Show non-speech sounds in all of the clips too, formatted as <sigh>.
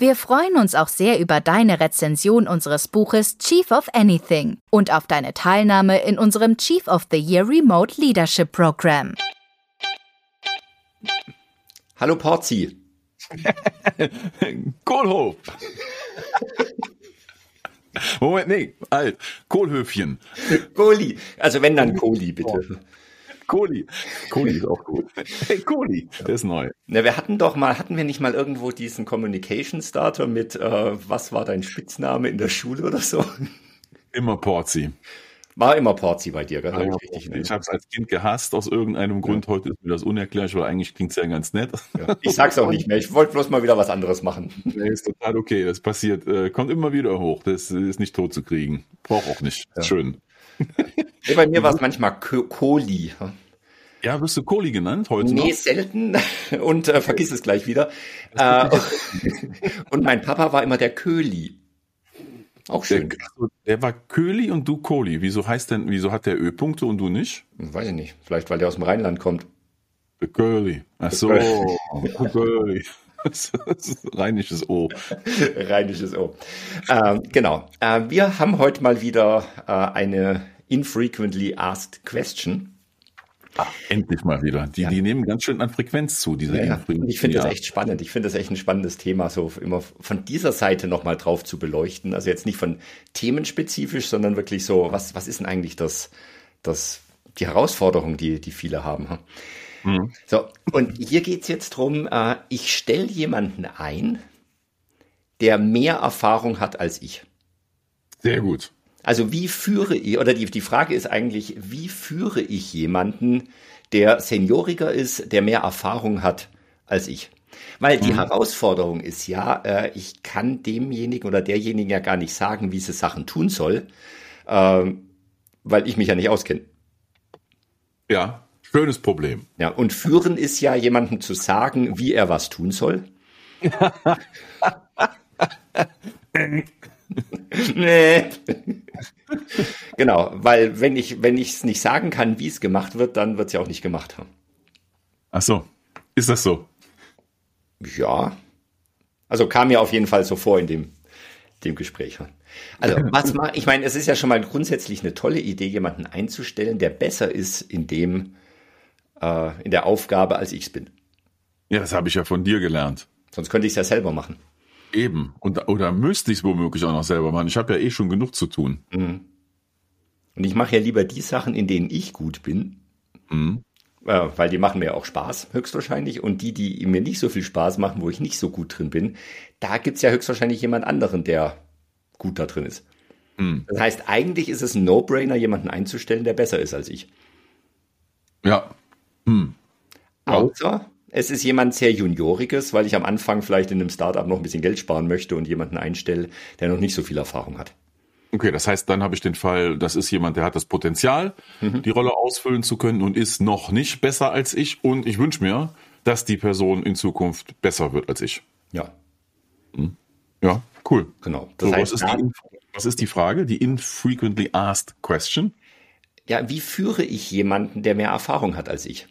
Wir freuen uns auch sehr über deine Rezension unseres Buches Chief of Anything und auf deine Teilnahme in unserem Chief of the Year Remote Leadership Program. Hallo Porzi. <laughs> Kohlhof. Moment, nee, alt. Kohlhöfchen. Kohli. Also wenn dann Kohli, bitte. Kohli. Kohli ist auch gut. <laughs> Hey, Kohli, der ist neu. Na, wir hatten doch mal, hatten wir nicht mal irgendwo diesen Communication Starter mit, äh, was war dein Spitzname in der Schule oder so? Immer Porzi. War immer Porzi bei dir, gell? Ja, ich ich habe es als Kind gehasst aus irgendeinem Grund. Ja. Heute ist mir das unerklärlich, weil eigentlich klingt es ja ganz nett. Ja. Ich sag's auch nicht mehr. Ich wollte bloß mal wieder was anderes machen. Nee, ist total okay. Das passiert, äh, kommt immer wieder hoch. Das ist nicht tot zu kriegen. Braucht auch nicht. Schön. Bei mir <laughs> war es manchmal Kohli. Ja, wirst du Kohli genannt heute? Nee, noch? selten. <laughs> Und äh, vergiss es gleich wieder. Äh, <laughs> und mein Papa war immer der Köli. Auch schön. Der, der war Köli und du Kohli. Wieso heißt denn, wieso hat der Ö-Punkte und du nicht? Weiß ich nicht. Vielleicht, weil der aus dem Rheinland kommt. Der Köli. Ach so. Köli. <laughs> Rheinisches O. Rheinisches O. Ähm, genau. Äh, wir haben heute mal wieder äh, eine infrequently asked question. Ach, endlich mal wieder. Die, ja. die nehmen ganz schön an Frequenz zu, diese ja. Ich finde das echt spannend. Ich finde das echt ein spannendes Thema, so immer von dieser Seite nochmal drauf zu beleuchten. Also jetzt nicht von themenspezifisch, sondern wirklich so, was, was ist denn eigentlich das, das, die Herausforderung, die, die viele haben? Mhm. So, und hier geht's jetzt drum. äh, ich stelle jemanden ein, der mehr Erfahrung hat als ich. Sehr gut. Also wie führe ich, oder die, die Frage ist eigentlich, wie führe ich jemanden, der senioriger ist, der mehr Erfahrung hat als ich? Weil die mhm. Herausforderung ist ja, äh, ich kann demjenigen oder derjenigen ja gar nicht sagen, wie sie Sachen tun soll, äh, weil ich mich ja nicht auskenne. Ja, schönes Problem. Ja, und führen ist ja jemandem zu sagen, wie er was tun soll. <laughs> nee. Genau, weil wenn ich wenn ich es nicht sagen kann, wie es gemacht wird, dann wird es ja auch nicht gemacht. Ach so, ist das so? Ja. Also kam mir auf jeden Fall so vor in dem dem Gespräch. Also <laughs> was mal, ich meine, es ist ja schon mal grundsätzlich eine tolle Idee, jemanden einzustellen, der besser ist in dem äh, in der Aufgabe, als ich es bin. Ja, das habe ich ja von dir gelernt. Sonst könnte ich es ja selber machen. Eben. Und, oder müsste ich es womöglich auch noch selber machen. Ich habe ja eh schon genug zu tun. Mhm. Und ich mache ja lieber die Sachen, in denen ich gut bin. Mhm. Äh, weil die machen mir auch Spaß, höchstwahrscheinlich. Und die, die mir nicht so viel Spaß machen, wo ich nicht so gut drin bin, da gibt's ja höchstwahrscheinlich jemand anderen, der gut da drin ist. Mhm. Das heißt, eigentlich ist es ein No-Brainer, jemanden einzustellen, der besser ist als ich. Ja. Hm. Außer es ist jemand sehr Junioriges, weil ich am Anfang vielleicht in einem Startup noch ein bisschen Geld sparen möchte und jemanden einstelle, der noch nicht so viel Erfahrung hat. Okay, das heißt, dann habe ich den Fall, das ist jemand, der hat das Potenzial, mhm. die Rolle ausfüllen zu können und ist noch nicht besser als ich. Und ich wünsche mir, dass die Person in Zukunft besser wird als ich. Ja. Hm. Ja, cool. Genau. Das so, heißt, was, ist die, was ist die Frage? Die infrequently asked question? Ja, wie führe ich jemanden, der mehr Erfahrung hat als ich?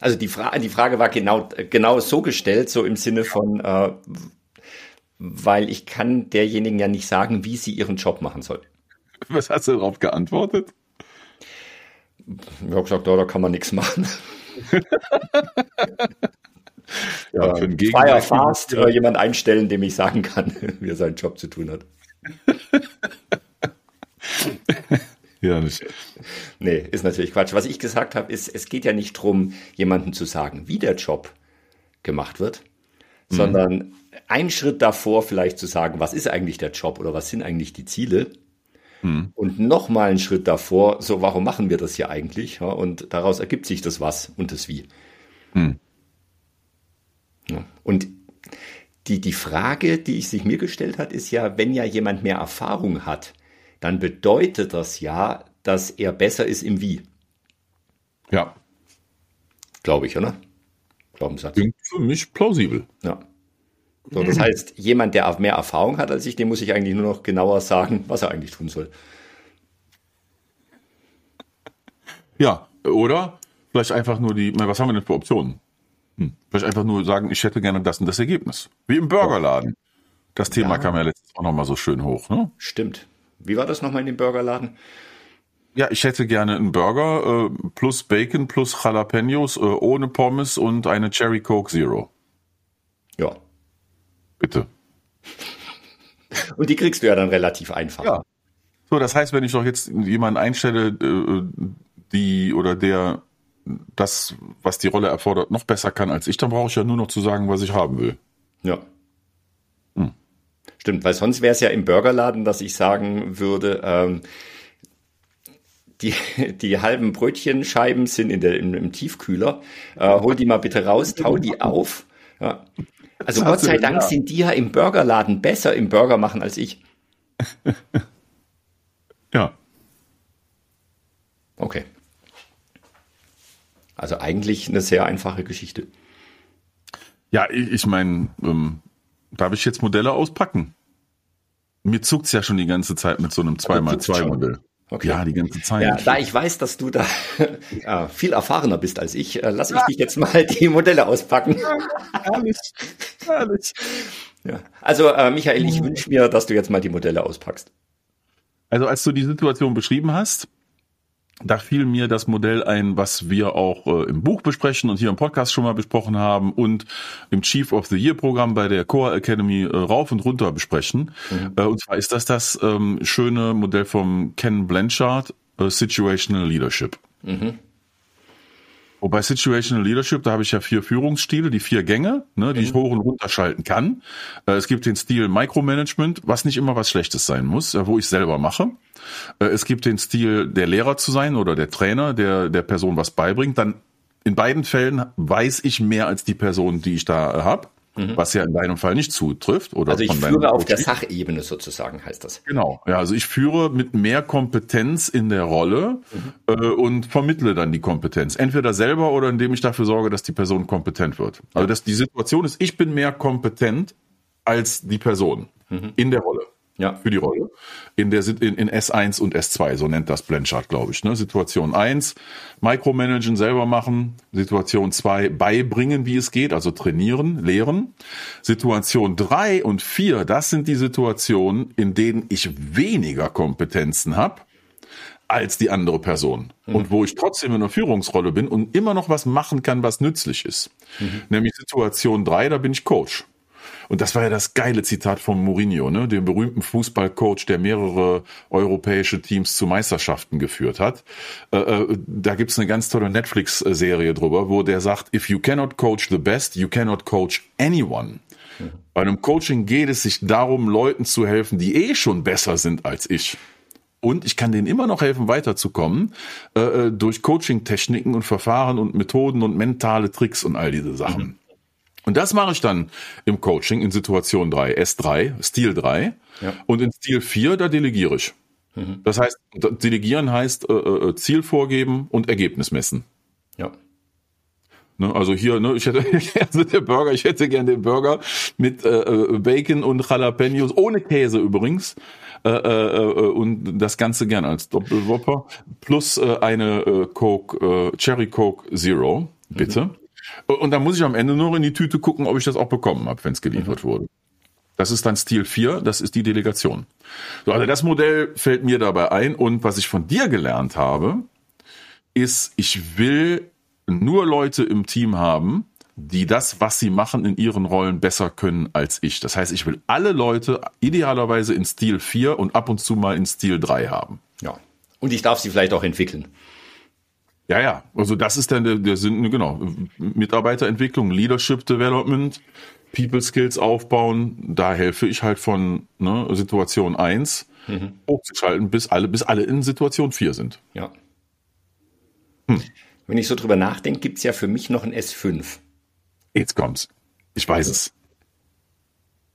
Also die, Fra die Frage war genau, genau so gestellt, so im Sinne von, äh, weil ich kann derjenigen ja nicht sagen, wie sie ihren Job machen soll. Was hast du darauf geantwortet? Ich habe gesagt, oh, da kann man nichts machen. ja, für äh, Fire Fast ja. jemand einstellen, dem ich sagen kann, <laughs> wie er seinen Job zu tun hat. <laughs> Ja, nicht. Nee, ist natürlich Quatsch. Was ich gesagt habe, ist, es geht ja nicht darum, jemandem zu sagen, wie der Job gemacht wird, mhm. sondern einen Schritt davor vielleicht zu sagen, was ist eigentlich der Job oder was sind eigentlich die Ziele? Mhm. Und nochmal einen Schritt davor, so, warum machen wir das hier eigentlich? Ja, und daraus ergibt sich das Was und das Wie. Mhm. Ja, und die, die Frage, die ich sich mir gestellt hat, ist ja, wenn ja jemand mehr Erfahrung hat, dann bedeutet das ja, dass er besser ist im Wie. Ja. Glaube ich, oder? Glaubenssatz. Klingt für mich plausibel. Ja. So, das heißt, jemand, der mehr Erfahrung hat als ich, dem muss ich eigentlich nur noch genauer sagen, was er eigentlich tun soll. Ja, oder vielleicht einfach nur die, was haben wir denn für Optionen? Hm. Vielleicht einfach nur sagen, ich hätte gerne das und das Ergebnis. Wie im Burgerladen. Das Thema Ja. kam ja letztens auch nochmal so schön hoch. Ne? Stimmt. Wie war das nochmal in dem Burgerladen? Ja, ich hätte gerne einen Burger äh, plus Bacon plus Jalapenos äh, ohne Pommes und eine Cherry Coke Zero. Ja. Bitte. Und die kriegst du ja dann relativ einfach. Ja. So, das heißt, wenn ich doch jetzt jemanden einstelle, äh, die oder der das, was die Rolle erfordert, noch besser kann als ich, dann brauche ich ja nur noch zu sagen, was ich haben will. Ja. Stimmt, weil sonst wäre es ja im Burgerladen, dass ich sagen würde, ähm, die, <laughs> die halben Brötchenscheiben sind in der, im, im Tiefkühler. Äh, hol die mal bitte raus, tau die auf. Ja. Also Gott sei Dank da? sind die ja im Burgerladen besser im Burger machen als ich. <laughs> Ja. Okay. Also eigentlich eine sehr einfache Geschichte. Ja, ich, ich meine, ähm, darf ich jetzt Modelle auspacken? Mir zuckt's ja schon die ganze Zeit mit so einem zuckt's schon. 2x2-Modell. Okay. Ja, die ganze Zeit. Ja, da ich weiß, dass du da <laughs> äh, viel erfahrener bist als ich, äh, lass ich dich jetzt mal die Modelle auspacken. herrlich, herrlich. Ja. Also, äh, Michael, ich wünsche mir, dass du jetzt mal die Modelle auspackst. Also als du die Situation beschrieben hast, da fiel mir das Modell ein, was wir auch äh, im Buch besprechen und hier im Podcast schon mal besprochen haben und im Chief of the Year Programm bei der Core Academy äh, rauf und runter besprechen. Äh, und zwar ist das das ähm, schöne Modell vom Ken Blanchard, äh, Situational Leadership. Wobei Situational Leadership, da habe ich ja vier Führungsstile, die vier Gänge, ne, die ich hoch und runter schalten kann. Äh, es gibt den Stil Micromanagement, was nicht immer was Schlechtes sein muss, äh, wo ich selber mache. Äh, es gibt den Stil, der Lehrer zu sein oder der Trainer, der der Person was beibringt. Dann in beiden Fällen weiß ich mehr als die Person, die ich da äh, habe, was ja in deinem Fall nicht zutrifft. Oder Also ich führe auf der. Sachebene sozusagen, heißt das. Genau, ja, also ich führe mit mehr Kompetenz in der Rolle äh, und vermittle dann die Kompetenz. Entweder selber oder indem ich dafür sorge, dass die Person kompetent wird. Also dass die Situation ist, ich bin mehr kompetent als die Person in der Rolle. Ja. Für die Rolle. In der in, in S1 und S2, so nennt das Blanchard, glaube ich. Ne? Situation 1, Micromanagen selber machen. Situation 2, beibringen, wie es geht, also trainieren, lehren. Situation 3 und 4, das sind die Situationen, in denen ich weniger Kompetenzen habe als die andere Person. Und wo ich trotzdem in einer Führungsrolle bin und immer noch was machen kann, was nützlich ist. Nämlich Situation 3, da bin ich Coach. Und das war ja das geile Zitat von Mourinho, ne, dem berühmten Fußballcoach, der mehrere europäische Teams zu Meisterschaften geführt hat. Äh, äh, da gibt's eine ganz tolle Netflix-Serie drüber, wo der sagt, if you cannot coach the best, you cannot coach anyone. Bei einem Coaching geht es sich darum, Leuten zu helfen, die eh schon besser sind als ich. Und ich kann denen immer noch helfen, weiterzukommen, äh, äh, durch Coaching-Techniken und Verfahren und Methoden und mentale Tricks und all diese Sachen. Und das mache ich dann im Coaching in Situation 3, S3, Stil 3. Ja. Und in Stil 4, da delegiere ich. Das heißt, delegieren heißt äh, äh, Ziel vorgeben und Ergebnis messen. Ja. Ne, also hier, ne, ich hätte <laughs> also der Burger, ich hätte gern den Burger mit äh, äh, Bacon und Jalapenos, ohne Käse übrigens. Äh, äh, äh, und das Ganze gern als Doppelwhopper. Plus äh, eine äh, Coke, äh, Cherry Coke Zero, bitte. Und dann muss ich am Ende nur in die Tüte gucken, ob ich das auch bekommen habe, wenn es geliefert wurde. Das ist dann Stil 4, das ist die Delegation. So, also das Modell fällt mir dabei ein und was ich von dir gelernt habe, ist, ich will nur Leute im Team haben, die das, was sie machen, in ihren Rollen besser können als ich. Das heißt, ich will alle Leute idealerweise in Stil 4 und ab und zu mal in Stil 3 haben. Ja. Und ich darf sie vielleicht auch entwickeln. Ja, ja, also das ist dann der, Sinn, genau. Mitarbeiterentwicklung, Leadership Development, People Skills aufbauen, da helfe ich halt von ne, Situation 1 hochzuschalten, bis alle, bis alle in Situation 4 sind. Ja. Wenn ich so drüber nachdenke, gibt's ja für mich noch ein S5. Jetzt kommt's. Ich weiß es.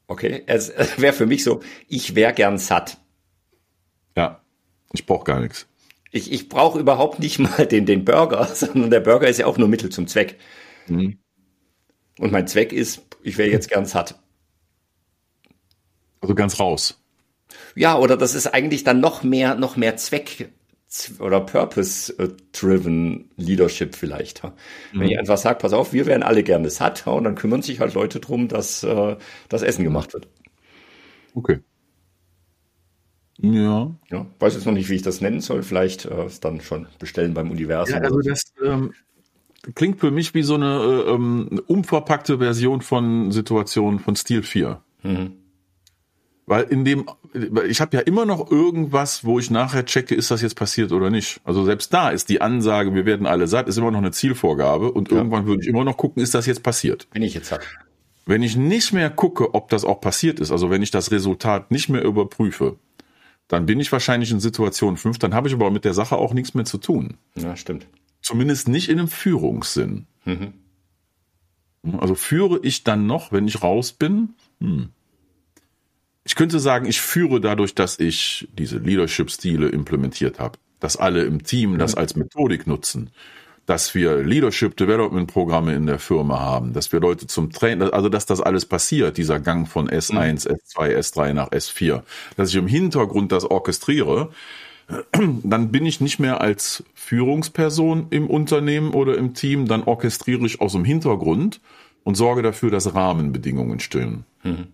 Okay, es <laughs> wäre für mich so, ich wäre gern satt. Ja. Ich brauche gar nichts. Ich, ich brauche überhaupt nicht mal den, den Burger, <laughs> sondern der Burger ist ja auch nur Mittel zum Zweck. Mhm. Und mein Zweck ist, ich wäre jetzt gern satt. Also ganz raus. Ja, oder das ist eigentlich dann noch mehr, noch mehr Zweck oder Purpose-driven Leadership vielleicht. Mhm. Wenn ich einfach sage, pass auf, wir wären alle gerne satt und dann kümmern sich halt Leute drum, dass äh, das Essen gemacht wird. Okay. Ja. ja. Weiß jetzt noch nicht, wie ich das nennen soll. Vielleicht äh, dann schon bestellen beim Universum. Ja, also das ähm, klingt für mich wie so eine äh, ähm, umverpackte Version von Situationen von Steel 4. Mhm. Weil in dem, ich habe ja immer noch irgendwas, wo ich nachher checke, ist das jetzt passiert oder nicht. Also selbst da ist die Ansage, wir werden alle satt, ist immer noch eine Zielvorgabe und ja. irgendwann würde ich immer noch gucken, ist das jetzt passiert. Bin ich jetzt satt. Wenn ich nicht mehr gucke, ob das auch passiert ist, also wenn ich das Resultat nicht mehr überprüfe, dann bin ich wahrscheinlich in Situation 5, dann habe ich aber mit der Sache auch nichts mehr zu tun. Ja, stimmt. Zumindest nicht in einem Führungssinn. Mhm. Also führe ich dann noch, wenn ich raus bin? Hm ich könnte sagen, ich führe dadurch, dass ich diese Leadership-Stile implementiert habe, dass alle im Team das als Methodik nutzen, dass wir Leadership Development Programme in der Firma haben, dass wir Leute zum Trainen, also dass das alles passiert, dieser Gang von S1, mhm. S2, S3 nach S4, dass ich im Hintergrund das orchestriere, <clears throat> dann bin ich nicht mehr als Führungsperson im Unternehmen oder im Team, dann orchestriere ich aus dem Hintergrund und sorge dafür, dass Rahmenbedingungen stimmen. Mhm.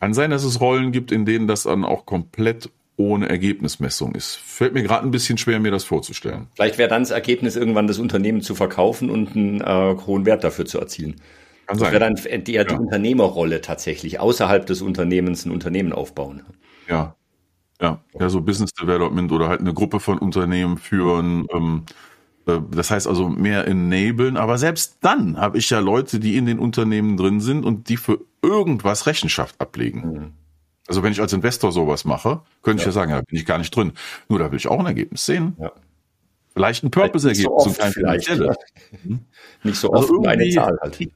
Kann sein, dass es Rollen gibt, in denen das dann auch komplett ohne Ergebnismessung ist. Fällt mir gerade ein bisschen schwer, mir das vorzustellen. Vielleicht wäre dann das Ergebnis, irgendwann das Unternehmen zu verkaufen und einen äh, hohen Wert dafür zu erzielen. Kann das wäre dann eher ja. die Unternehmerrolle tatsächlich, außerhalb des Unternehmens ein Unternehmen aufbauen. Ja. Ja, ja, so Business Development oder halt eine Gruppe von Unternehmen führen. Ähm, äh, das heißt also mehr enablen, aber selbst dann habe ich ja Leute, die in den Unternehmen drin sind und die für irgendwas Rechenschaft ablegen. Mhm. Also wenn ich als Investor sowas mache, könnte ja. ich ja sagen, ja, bin ich gar nicht drin. Nur da will ich auch ein Ergebnis sehen. Ja. Vielleicht ein Purpose-Ergebnis. So vielleicht. Ja. Hm? Nicht so also oft eine Zahl halt. <laughs>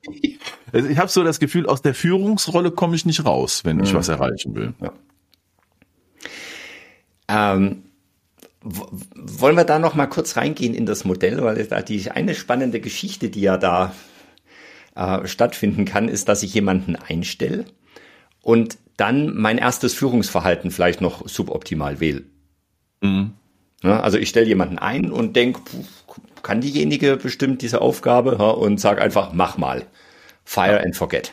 Also ich habe so das Gefühl, aus der Führungsrolle komme ich nicht raus, wenn ich mhm. was erreichen will. Ja. Ähm, wollen wir da noch mal kurz reingehen in das Modell, weil da die eine spannende Geschichte, die ja da äh, stattfinden kann, ist, dass ich jemanden einstelle und dann mein erstes Führungsverhalten vielleicht noch suboptimal wähle. Mhm. Ja, also ich stelle jemanden ein und denke, kann diejenige bestimmt diese Aufgabe ja, und sage einfach, mach mal. Fire and forget.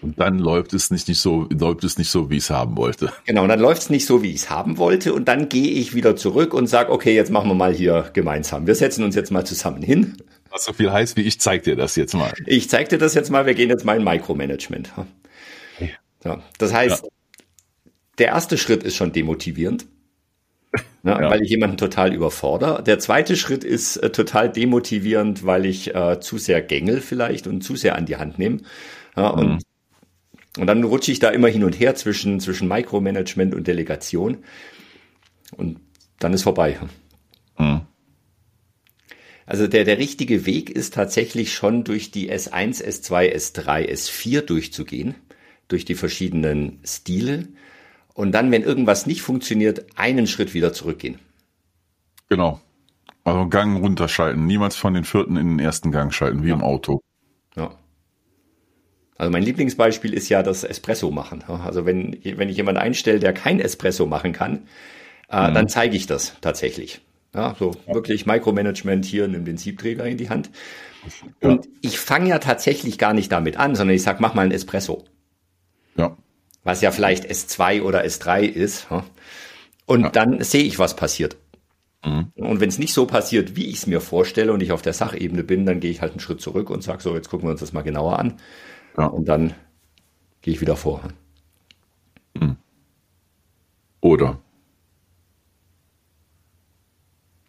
Und dann läuft es nicht, nicht so, läuft es nicht so, wie ich es haben wollte. Genau, und dann läuft es nicht so, wie ich es haben wollte. Und dann gehe ich wieder zurück und sage, okay, jetzt machen wir mal hier gemeinsam. Wir setzen uns jetzt mal zusammen hin. Was so viel heißt, wie ich zeig dir das jetzt mal. Ich zeig dir das jetzt mal, wir gehen jetzt mal in Micromanagement. Ja, das heißt, ja. der erste Schritt ist schon demotivierend. Ne, ja. Weil ich jemanden total überfordere. Der zweite Schritt ist äh, total demotivierend, weil ich äh, zu sehr gängel vielleicht und zu sehr an die Hand nehme. Ja, mhm. und und dann rutsche ich da immer hin und her zwischen, zwischen Micromanagement und Delegation. Und dann ist vorbei. Mhm. Also der, der richtige Weg ist tatsächlich schon durch die S1, S2, S3, S4 durchzugehen, durch die verschiedenen Stile. Und dann, wenn irgendwas nicht funktioniert, einen Schritt wieder zurückgehen. Genau. Also Gang runterschalten. Niemals von den vierten in den ersten Gang schalten, wie ja. im Auto. Ja. Also mein Lieblingsbeispiel ist ja das Espresso machen. Also wenn, wenn ich jemanden einstelle, der kein Espresso machen kann, äh, mhm. dann zeige ich das tatsächlich. Ja, so ja. wirklich Micromanagement hier, nimm den Siebträger in die Hand. Ja. Und ich fange ja tatsächlich gar nicht damit an, sondern ich sag, mach mal ein Espresso. Ja. Was ja vielleicht S2 oder S3 ist. Und ja. dann sehe ich, was passiert. Mhm. Und wenn es nicht so passiert, wie ich es mir vorstelle und ich auf der Sachebene bin, dann gehe ich halt einen Schritt zurück und sage so, jetzt gucken wir uns das mal genauer an. Ja. Und dann gehe ich wieder vor. Hm. Oder.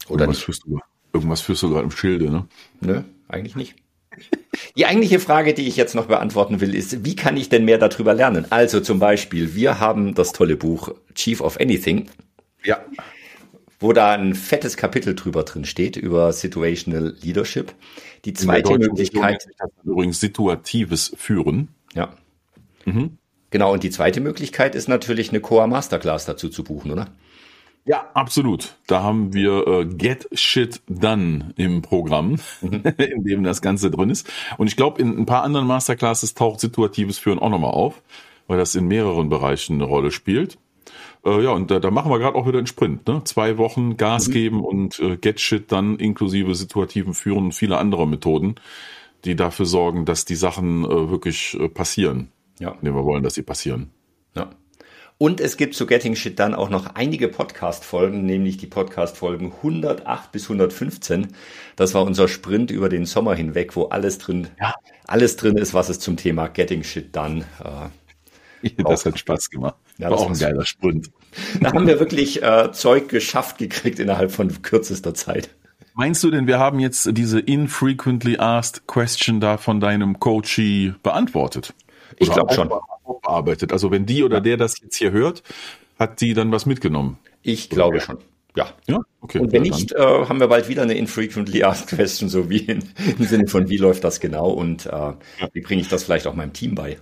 Oder irgendwas Führst du, irgendwas führst du gerade im Schilde, ne? Nö, eigentlich nicht. Die eigentliche Frage, die ich jetzt noch beantworten will, ist, wie kann ich denn mehr darüber lernen? Also zum Beispiel, wir haben das tolle Buch Chief of Anything. Ja. Wo da ein fettes Kapitel drüber drin steht, über Situational Leadership. Die zweite Möglichkeit. Übrigens situatives Führen. Ja. Mhm. Genau, und die zweite Möglichkeit ist natürlich eine Coa Masterclass dazu zu buchen, oder? Ja, absolut. Da haben wir äh, Get Shit Done im Programm, mhm. <laughs> in dem das Ganze drin ist. Und ich glaube, in ein paar anderen Masterclasses taucht situatives Führen auch nochmal auf, weil das in mehreren Bereichen eine Rolle spielt. Äh, ja, und da, da machen wir gerade auch wieder einen Sprint. Ne? Zwei Wochen Gas mhm. geben und äh, Get Shit Done inklusive situativen Führen und viele andere Methoden, die dafür sorgen, dass die Sachen äh, wirklich äh, passieren. Ja. Nee, wir wollen, dass sie passieren. Ja. Und es gibt zu Getting Shit dann auch noch einige Podcast-Folgen, nämlich die Podcast-Folgen 108 bis 115. Das war unser Sprint über den Sommer hinweg, wo alles drin, ja. alles drin ist, was es zum Thema Getting Shit dann. Äh, <laughs> das hat Spaß gemacht. Ja, war auch ein geiler Sprint. Da haben wir wirklich äh, Zeug geschafft gekriegt innerhalb von kürzester Zeit. Meinst du denn, wir haben jetzt diese infrequently asked question da von deinem Coachee beantwortet? Ich glaube schon. Bearbeitet. Also wenn die oder der das jetzt hier hört, hat die dann was mitgenommen? Ich glaube schon. Ja. Ja, okay. Und wenn nicht, äh, haben wir bald wieder eine infrequently asked question, so wie in, <laughs> im Sinne von, wie läuft das genau und äh, ja. wie bringe ich das vielleicht auch meinem Team bei?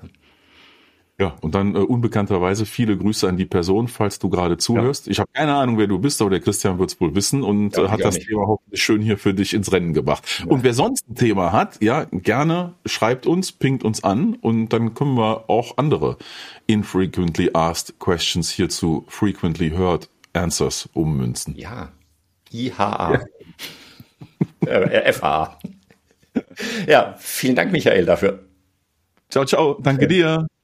Ja, und dann äh, unbekannterweise viele Grüße an die Person, falls du gerade zuhörst. Ja. Ich habe keine Ahnung, wer du bist, aber der Christian wird es wohl wissen und ja, äh, hat das nicht. Thema hoffentlich schön hier für dich ins Rennen gebracht. Ja. Und wer sonst ein Thema hat, ja, gerne schreibt uns, pingt uns an und dann können wir auch andere infrequently asked questions hier zu frequently heard answers ummünzen. Ja. IHA. <laughs> äh, FA. ja, vielen Dank, Michael, dafür. Ciao, ciao. Danke dir.